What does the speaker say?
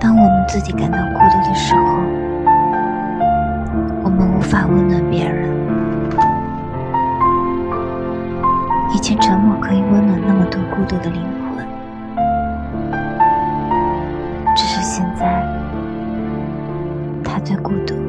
当我们自己感到孤独的时候，我们无法温暖别人。以前沉默可以温暖那么多孤独的灵魂，只是现在，他最孤独。